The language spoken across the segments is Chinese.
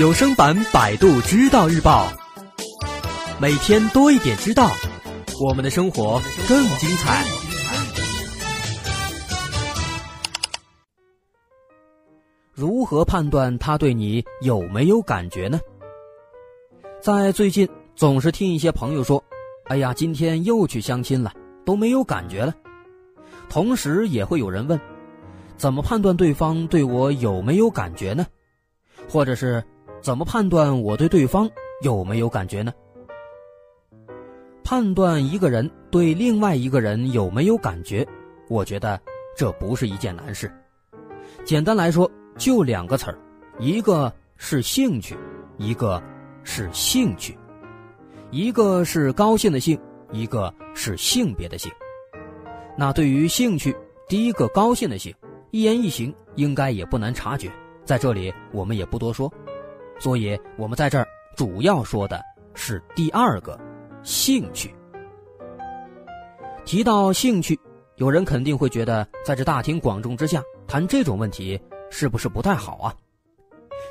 有声版《百度知道日报》，每天多一点知道，我们的生活更精彩。如何判断他对你有没有感觉呢？在最近，总是听一些朋友说：“哎呀，今天又去相亲了，都没有感觉了。”同时，也会有人问：“怎么判断对方对我有没有感觉呢？”或者是？怎么判断我对对方有没有感觉呢？判断一个人对另外一个人有没有感觉，我觉得这不是一件难事。简单来说，就两个词儿，一个是兴趣，一个是兴趣，一个是高兴的兴，一个是性别的性。那对于兴趣，第一个高兴的兴，一言一行应该也不难察觉，在这里我们也不多说。所以，我们在这儿主要说的是第二个兴趣。提到兴趣，有人肯定会觉得，在这大庭广众之下谈这种问题，是不是不太好啊？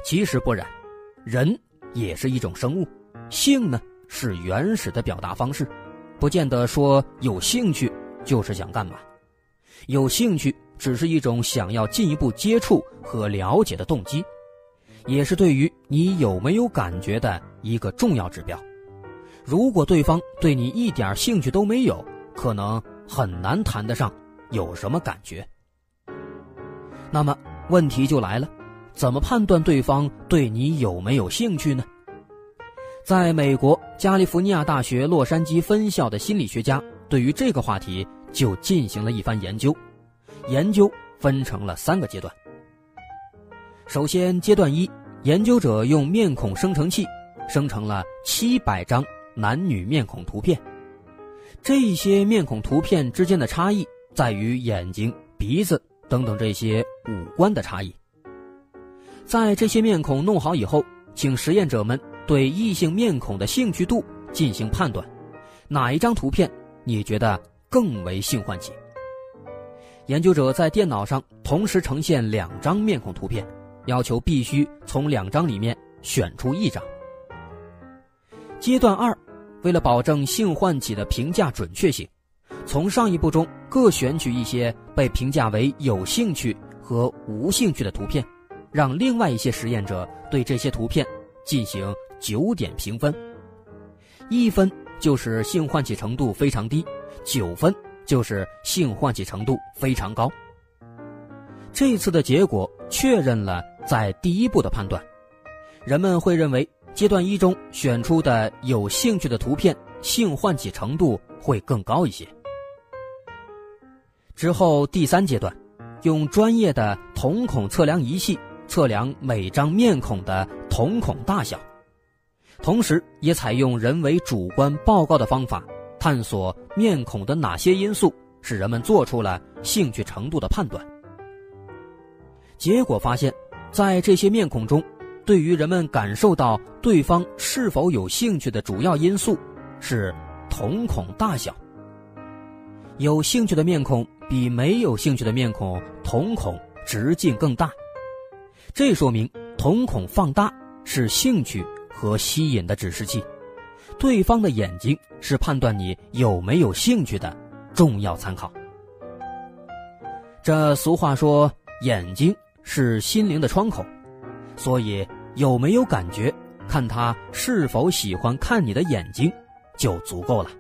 其实不然，人也是一种生物，性呢是原始的表达方式，不见得说有兴趣就是想干嘛，有兴趣只是一种想要进一步接触和了解的动机。也是对于你有没有感觉的一个重要指标。如果对方对你一点兴趣都没有，可能很难谈得上有什么感觉。那么问题就来了，怎么判断对方对你有没有兴趣呢？在美国加利福尼亚大学洛杉矶分校的心理学家对于这个话题就进行了一番研究，研究分成了三个阶段。首先，阶段一，研究者用面孔生成器生成了七百张男女面孔图片。这些面孔图片之间的差异在于眼睛、鼻子等等这些五官的差异。在这些面孔弄好以后，请实验者们对异性面孔的兴趣度进行判断，哪一张图片你觉得更为性唤起？研究者在电脑上同时呈现两张面孔图片。要求必须从两张里面选出一张。阶段二，为了保证性唤起的评价准确性，从上一步中各选取一些被评价为有兴趣和无兴趣的图片，让另外一些实验者对这些图片进行九点评分。一分就是性唤起程度非常低，九分就是性唤起程度非常高。这次的结果确认了。在第一步的判断，人们会认为阶段一中选出的有兴趣的图片性唤起程度会更高一些。之后第三阶段，用专业的瞳孔测量仪器测量每张面孔的瞳孔大小，同时也采用人为主观报告的方法，探索面孔的哪些因素使人们做出了兴趣程度的判断。结果发现。在这些面孔中，对于人们感受到对方是否有兴趣的主要因素是瞳孔大小。有兴趣的面孔比没有兴趣的面孔瞳孔直径更大，这说明瞳孔放大是兴趣和吸引的指示器，对方的眼睛是判断你有没有兴趣的重要参考。这俗话说，眼睛。是心灵的窗口，所以有没有感觉，看他是否喜欢看你的眼睛，就足够了。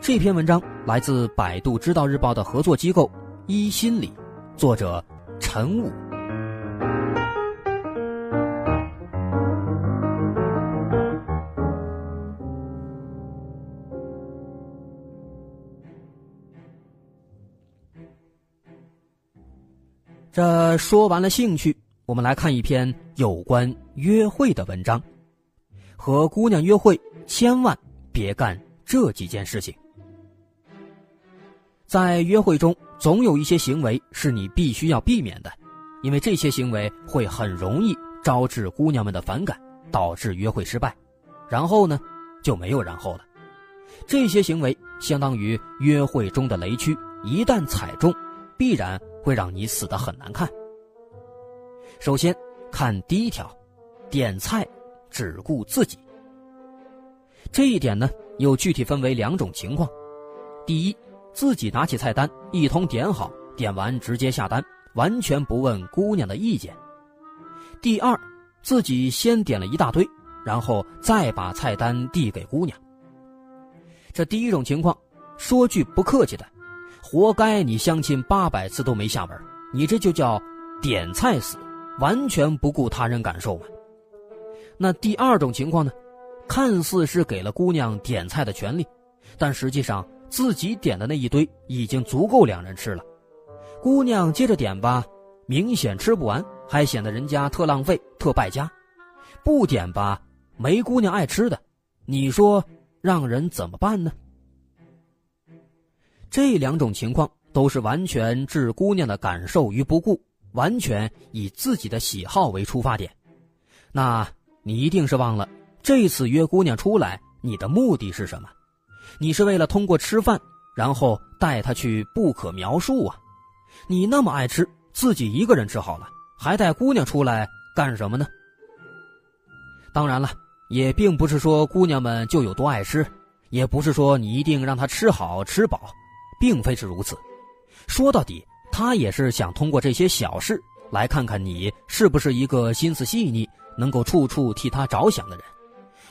这篇文章来自百度知道日报的合作机构一心理，作者陈武。这说完了兴趣，我们来看一篇有关约会的文章。和姑娘约会，千万别干这几件事情。在约会中，总有一些行为是你必须要避免的，因为这些行为会很容易招致姑娘们的反感，导致约会失败。然后呢，就没有然后了。这些行为相当于约会中的雷区，一旦踩中，必然。会让你死得很难看。首先，看第一条，点菜只顾自己。这一点呢，又具体分为两种情况：第一，自己拿起菜单一通点好，点完直接下单，完全不问姑娘的意见；第二，自己先点了一大堆，然后再把菜单递给姑娘。这第一种情况，说句不客气的，活该你相亲八百次都没下文，你这就叫点菜死，完全不顾他人感受嘛。那第二种情况呢？看似是给了姑娘点菜的权利，但实际上自己点的那一堆已经足够两人吃了。姑娘接着点吧，明显吃不完，还显得人家特浪费、特败家；不点吧，没姑娘爱吃的。你说让人怎么办呢？这两种情况都是完全置姑娘的感受于不顾，完全以自己的喜好为出发点。那你一定是忘了。这次约姑娘出来，你的目的是什么？你是为了通过吃饭，然后带她去不可描述啊！你那么爱吃，自己一个人吃好了，还带姑娘出来干什么呢？当然了，也并不是说姑娘们就有多爱吃，也不是说你一定让她吃好吃饱，并非是如此。说到底，他也是想通过这些小事来看看你是不是一个心思细腻、能够处处替他着想的人。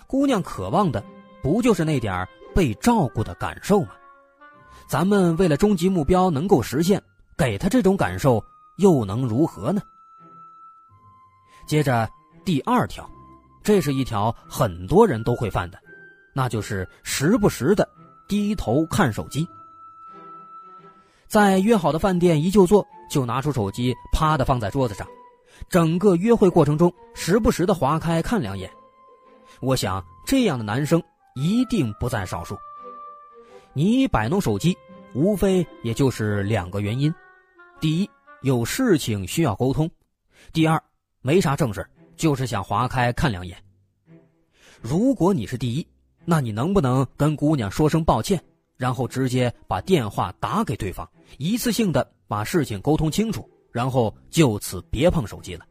姑娘渴望的，不就是那点被照顾的感受吗？咱们为了终极目标能够实现，给他这种感受又能如何呢？接着第二条，这是一条很多人都会犯的，那就是时不时的低头看手机。在约好的饭店一就坐，就拿出手机啪的放在桌子上，整个约会过程中时不时的划开看两眼。我想，这样的男生一定不在少数。你摆弄手机，无非也就是两个原因：第一，有事情需要沟通；第二，没啥正事就是想划开看两眼。如果你是第一，那你能不能跟姑娘说声抱歉，然后直接把电话打给对方，一次性的把事情沟通清楚，然后就此别碰手机了？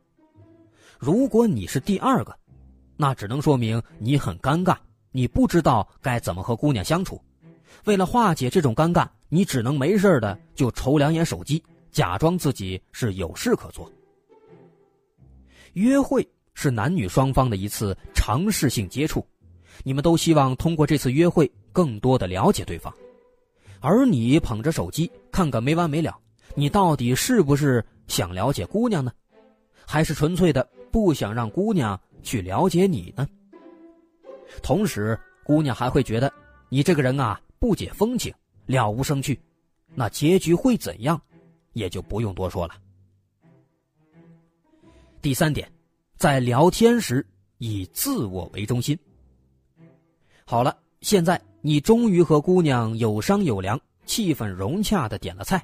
如果你是第二个，那只能说明你很尴尬，你不知道该怎么和姑娘相处。为了化解这种尴尬，你只能没事的就瞅两眼手机，假装自己是有事可做。约会是男女双方的一次尝试性接触，你们都希望通过这次约会更多的了解对方，而你捧着手机看个没完没了，你到底是不是想了解姑娘呢？还是纯粹的不想让姑娘？去了解你呢，同时姑娘还会觉得你这个人啊不解风情，了无生趣，那结局会怎样，也就不用多说了。第三点，在聊天时以自我为中心。好了，现在你终于和姑娘有商有量，气氛融洽的点了菜，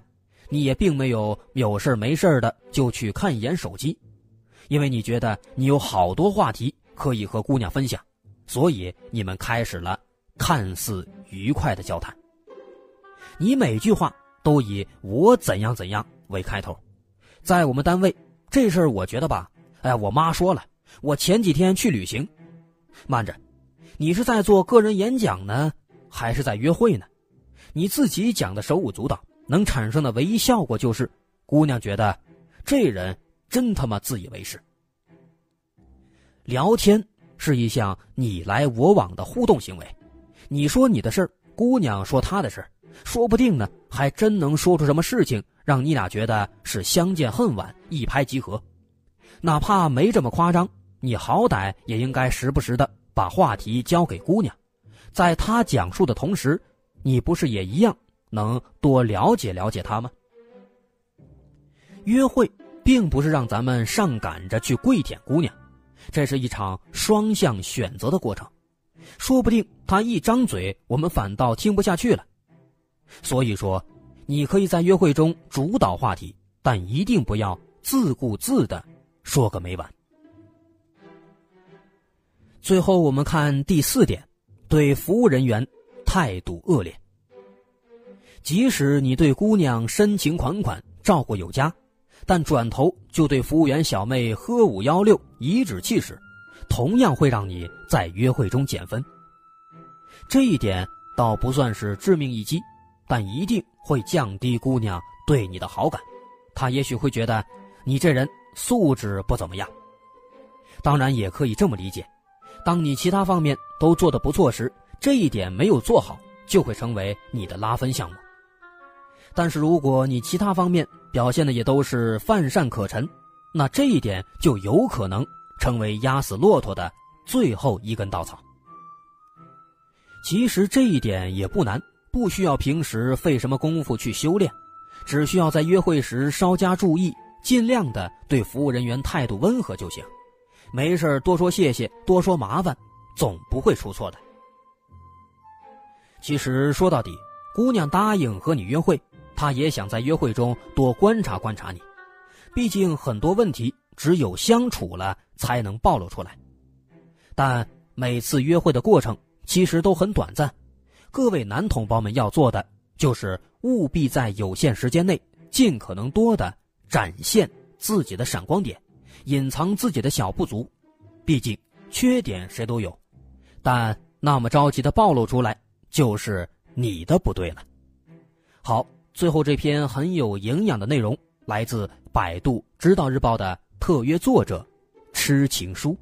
你也并没有有事没事的就去看一眼手机。因为你觉得你有好多话题可以和姑娘分享，所以你们开始了看似愉快的交谈。你每句话都以“我怎样怎样”为开头，在我们单位这事儿，我觉得吧，哎，我妈说了，我前几天去旅行。慢着，你是在做个人演讲呢，还是在约会呢？你自己讲的手舞足蹈，能产生的唯一效果就是，姑娘觉得这人。真他妈自以为是。聊天是一项你来我往的互动行为，你说你的事儿，姑娘说她的事儿，说不定呢，还真能说出什么事情，让你俩觉得是相见恨晚，一拍即合。哪怕没这么夸张，你好歹也应该时不时的把话题交给姑娘，在他讲述的同时，你不是也一样能多了解了解他吗？约会。并不是让咱们上赶着去跪舔姑娘，这是一场双向选择的过程，说不定他一张嘴，我们反倒听不下去了。所以说，你可以在约会中主导话题，但一定不要自顾自的说个没完。最后，我们看第四点，对服务人员态度恶劣。即使你对姑娘深情款款，照顾有加。但转头就对服务员小妹喝五幺六颐指气使，同样会让你在约会中减分。这一点倒不算是致命一击，但一定会降低姑娘对你的好感。她也许会觉得你这人素质不怎么样。当然，也可以这么理解：当你其他方面都做得不错时，这一点没有做好，就会成为你的拉分项目。但是，如果你其他方面表现的也都是泛善可陈，那这一点就有可能成为压死骆驼的最后一根稻草。其实这一点也不难，不需要平时费什么功夫去修炼，只需要在约会时稍加注意，尽量的对服务人员态度温和就行。没事多说谢谢，多说麻烦，总不会出错的。其实说到底，姑娘答应和你约会。她也想在约会中多观察观察你，毕竟很多问题只有相处了才能暴露出来。但每次约会的过程其实都很短暂，各位男同胞们要做的就是务必在有限时间内尽可能多的展现自己的闪光点，隐藏自己的小不足。毕竟缺点谁都有，但那么着急的暴露出来就是你的不对了。好。最后这篇很有营养的内容，来自百度知道日报的特约作者，痴情书。